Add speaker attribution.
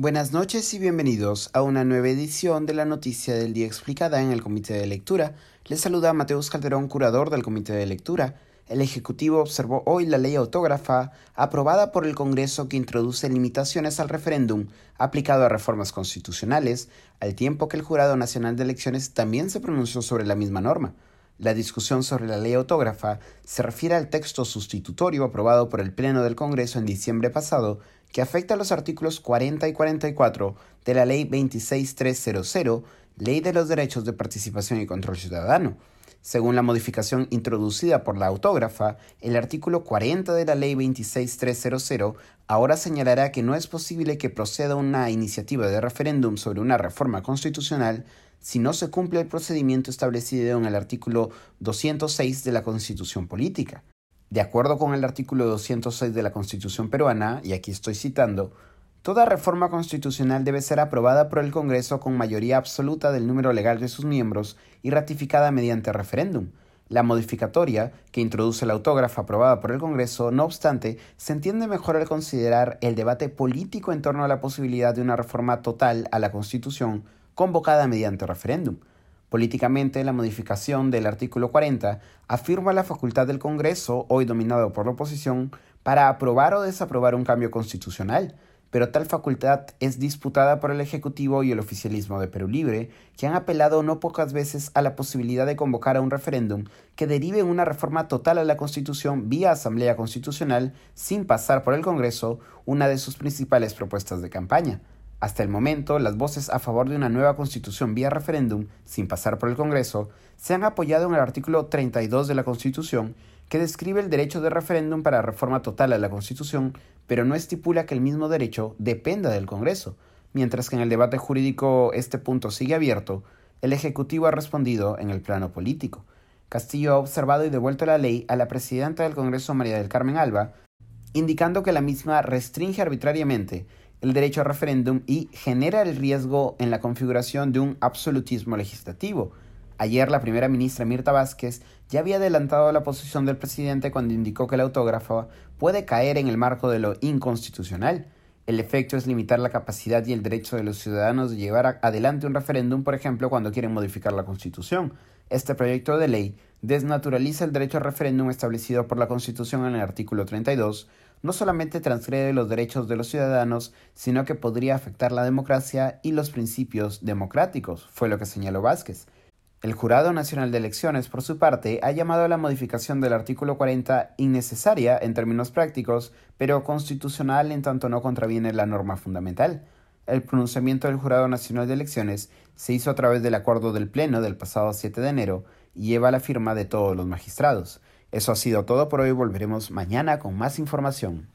Speaker 1: Buenas noches y bienvenidos a una nueva edición de la Noticia del Día explicada en el Comité de Lectura. Les saluda Mateus Calderón, curador del Comité de Lectura. El Ejecutivo observó hoy la ley autógrafa aprobada por el Congreso que introduce limitaciones al referéndum aplicado a reformas constitucionales, al tiempo que el Jurado Nacional de Elecciones también se pronunció sobre la misma norma. La discusión sobre la ley autógrafa se refiere al texto sustitutorio aprobado por el Pleno del Congreso en diciembre pasado que afecta a los artículos 40 y 44 de la Ley 26300, Ley de los Derechos de Participación y Control Ciudadano. Según la modificación introducida por la autógrafa, el artículo 40 de la Ley 26300 ahora señalará que no es posible que proceda una iniciativa de referéndum sobre una reforma constitucional si no se cumple el procedimiento establecido en el artículo 206 de la Constitución Política. De acuerdo con el artículo 206 de la Constitución peruana, y aquí estoy citando, toda reforma constitucional debe ser aprobada por el Congreso con mayoría absoluta del número legal de sus miembros y ratificada mediante referéndum. La modificatoria, que introduce la autógrafa aprobada por el Congreso, no obstante, se entiende mejor al considerar el debate político en torno a la posibilidad de una reforma total a la Constitución convocada mediante referéndum. Políticamente, la modificación del artículo 40 afirma la facultad del Congreso, hoy dominado por la oposición, para aprobar o desaprobar un cambio constitucional, pero tal facultad es disputada por el Ejecutivo y el oficialismo de Perú Libre, que han apelado no pocas veces a la posibilidad de convocar a un referéndum que derive una reforma total a la Constitución vía Asamblea Constitucional sin pasar por el Congreso, una de sus principales propuestas de campaña. Hasta el momento, las voces a favor de una nueva constitución vía referéndum, sin pasar por el Congreso, se han apoyado en el artículo 32 de la Constitución, que describe el derecho de referéndum para reforma total a la Constitución, pero no estipula que el mismo derecho dependa del Congreso. Mientras que en el debate jurídico este punto sigue abierto, el Ejecutivo ha respondido en el plano político. Castillo ha observado y devuelto la ley a la presidenta del Congreso, María del Carmen Alba, indicando que la misma restringe arbitrariamente el derecho a referéndum y genera el riesgo en la configuración de un absolutismo legislativo. Ayer la primera ministra Mirta Vázquez ya había adelantado la posición del presidente cuando indicó que el autógrafo puede caer en el marco de lo inconstitucional. El efecto es limitar la capacidad y el derecho de los ciudadanos de llevar adelante un referéndum, por ejemplo, cuando quieren modificar la Constitución. Este proyecto de ley desnaturaliza el derecho al referéndum establecido por la Constitución en el artículo 32, no solamente transgrede los derechos de los ciudadanos, sino que podría afectar la democracia y los principios democráticos, fue lo que señaló Vázquez. El Jurado Nacional de Elecciones, por su parte, ha llamado a la modificación del artículo 40 innecesaria en términos prácticos, pero constitucional en tanto no contraviene la norma fundamental. El pronunciamiento del Jurado Nacional de Elecciones se hizo a través del acuerdo del Pleno del pasado 7 de enero y lleva la firma de todos los magistrados. Eso ha sido todo por hoy. Volveremos mañana con más información.